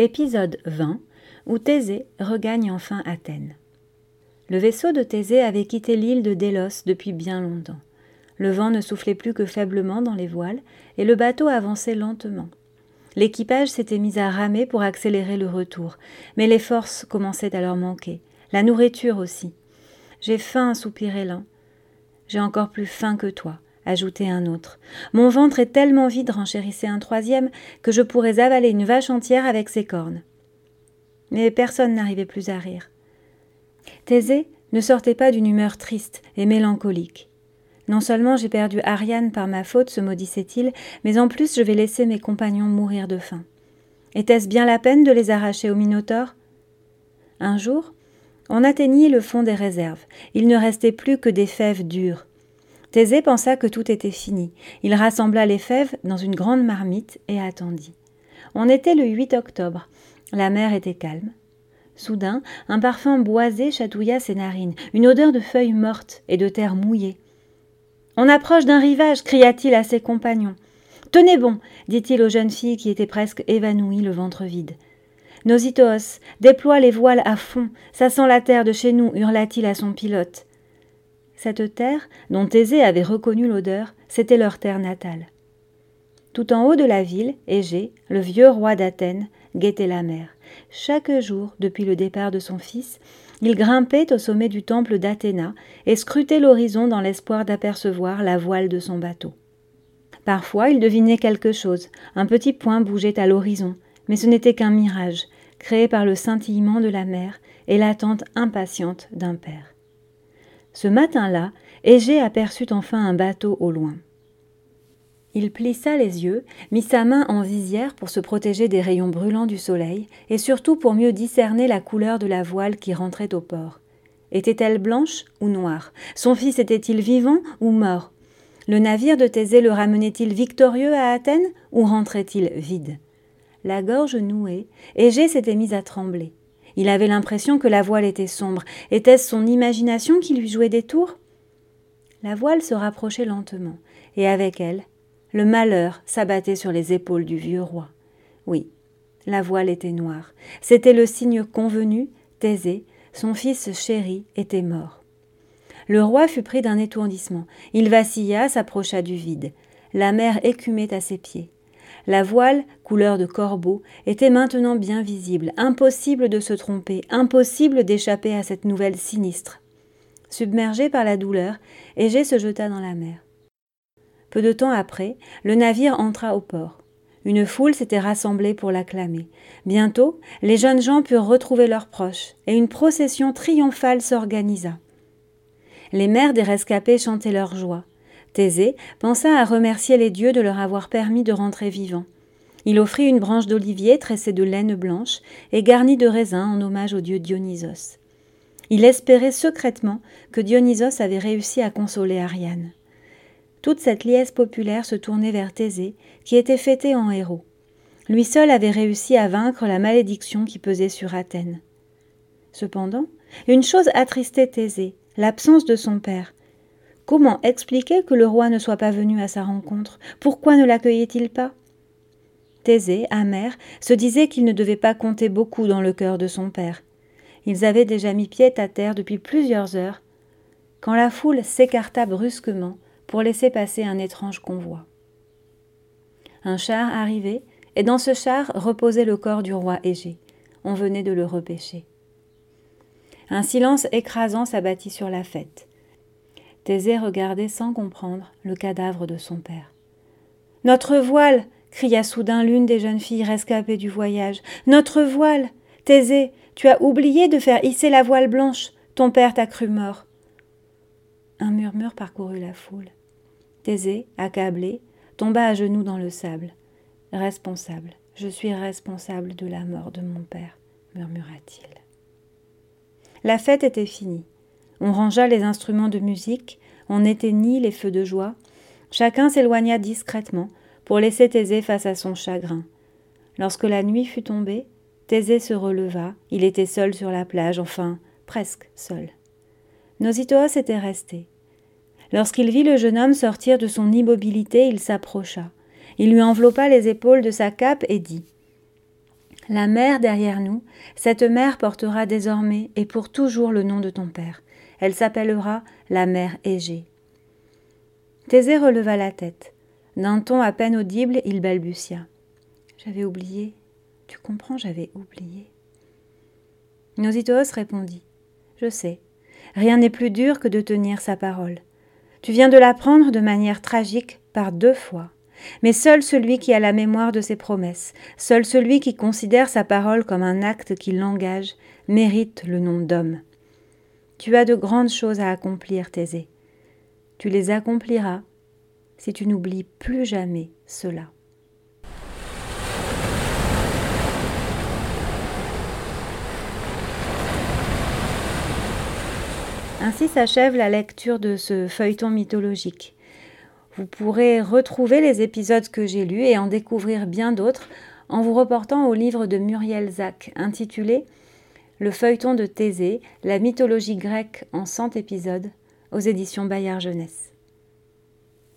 Épisode 20 où Thésée regagne enfin Athènes. Le vaisseau de Thésée avait quitté l'île de Délos depuis bien longtemps. Le vent ne soufflait plus que faiblement dans les voiles et le bateau avançait lentement. L'équipage s'était mis à ramer pour accélérer le retour, mais les forces commençaient à leur manquer, la nourriture aussi. J'ai faim, soupirait l'un. J'ai encore plus faim que toi, ajoutait un autre. Mon ventre est tellement vide, renchérissait un troisième, que je pourrais avaler une vache entière avec ses cornes. Mais personne n'arrivait plus à rire. Thésée ne sortait pas d'une humeur triste et mélancolique. Non seulement j'ai perdu Ariane par ma faute, se maudissait-il, mais en plus je vais laisser mes compagnons mourir de faim. Était-ce bien la peine de les arracher au Minotaure? Un jour, on atteignit le fond des réserves. Il ne restait plus que des fèves dures. Thésée pensa que tout était fini. Il rassembla les fèves dans une grande marmite et attendit. On était le 8 octobre. La mer était calme. Soudain, un parfum boisé chatouilla ses narines, une odeur de feuilles mortes et de terre mouillée. On approche d'un rivage, cria-t-il à ses compagnons. Tenez bon, dit-il aux jeunes filles qui étaient presque évanouies, le ventre vide. Nositoos, déploie les voiles à fond, ça sent la terre de chez nous, hurla-t-il à son pilote. Cette terre, dont Thésée avait reconnu l'odeur, c'était leur terre natale. Tout en haut de la ville, Égée, le vieux roi d'Athènes, guettait la mer. Chaque jour, depuis le départ de son fils, il grimpait au sommet du temple d'Athéna et scrutait l'horizon dans l'espoir d'apercevoir la voile de son bateau. Parfois il devinait quelque chose, un petit point bougeait à l'horizon, mais ce n'était qu'un mirage, créé par le scintillement de la mer et l'attente impatiente d'un père. Ce matin-là, Égée aperçut enfin un bateau au loin. Il plissa les yeux, mit sa main en visière pour se protéger des rayons brûlants du soleil, et surtout pour mieux discerner la couleur de la voile qui rentrait au port. Était-elle blanche ou noire? Son fils était-il vivant ou mort? Le navire de Thésée le ramenait-il victorieux à Athènes ou rentrait-il vide? La gorge nouée, Égée s'était mise à trembler. Il avait l'impression que la voile était sombre. Était-ce son imagination qui lui jouait des tours? La voile se rapprochait lentement, et avec elle, le malheur s'abattait sur les épaules du vieux roi. Oui, la voile était noire. C'était le signe convenu, Thésée, son fils chéri, était mort. Le roi fut pris d'un étourdissement. Il vacilla, s'approcha du vide. La mer écumait à ses pieds. La voile, couleur de corbeau, était maintenant bien visible. Impossible de se tromper, impossible d'échapper à cette nouvelle sinistre. Submergé par la douleur, Égée se jeta dans la mer. Peu de temps après, le navire entra au port. Une foule s'était rassemblée pour l'acclamer. Bientôt, les jeunes gens purent retrouver leurs proches, et une procession triomphale s'organisa. Les mères des rescapés chantaient leur joie. Thésée pensa à remercier les dieux de leur avoir permis de rentrer vivants. Il offrit une branche d'olivier tressée de laine blanche et garnie de raisins en hommage au dieu Dionysos. Il espérait secrètement que Dionysos avait réussi à consoler Ariane. Toute cette liesse populaire se tournait vers Thésée, qui était fêté en héros. Lui seul avait réussi à vaincre la malédiction qui pesait sur Athènes. Cependant, une chose attristait Thésée, l'absence de son père. Comment expliquer que le roi ne soit pas venu à sa rencontre? Pourquoi ne l'accueillait-il pas? Thésée, amer, se disait qu'il ne devait pas compter beaucoup dans le cœur de son père. Ils avaient déjà mis pied à terre depuis plusieurs heures, quand la foule s'écarta brusquement pour laisser passer un étrange convoi. Un char arrivait, et dans ce char reposait le corps du roi Égée. On venait de le repêcher. Un silence écrasant s'abattit sur la fête. Thésée regardait sans comprendre le cadavre de son père. Notre voile cria soudain l'une des jeunes filles rescapées du voyage. Notre voile Thésée, tu as oublié de faire hisser la voile blanche. Ton père t'a cru mort. Un murmure parcourut la foule. Thésée, accablé, tomba à genoux dans le sable. Responsable, je suis responsable de la mort de mon père, murmura-t-il. La fête était finie. On rangea les instruments de musique, on éteignit les feux de joie. Chacun s'éloigna discrètement pour laisser Thésée face à son chagrin. Lorsque la nuit fut tombée, Thésée se releva, il était seul sur la plage, enfin presque seul. Nositoos était resté. Lorsqu'il vit le jeune homme sortir de son immobilité, il s'approcha. Il lui enveloppa les épaules de sa cape et dit La mer derrière nous, cette mer portera désormais et pour toujours le nom de ton père. Elle s'appellera la mer Égée. Thésée releva la tête. D'un ton à peine audible, il balbutia. J'avais oublié. Tu comprends, j'avais oublié. Nositoos répondit. Je sais. Rien n'est plus dur que de tenir sa parole. Tu viens de l'apprendre de manière tragique par deux fois. Mais seul celui qui a la mémoire de ses promesses, seul celui qui considère sa parole comme un acte qui l'engage, mérite le nom d'homme. Tu as de grandes choses à accomplir, Thésée. Tu les accompliras si tu n'oublies plus jamais cela. Ainsi s'achève la lecture de ce feuilleton mythologique. Vous pourrez retrouver les épisodes que j'ai lus et en découvrir bien d'autres en vous reportant au livre de Muriel Zach intitulé Le feuilleton de Thésée, la mythologie grecque en 100 épisodes aux éditions Bayard Jeunesse.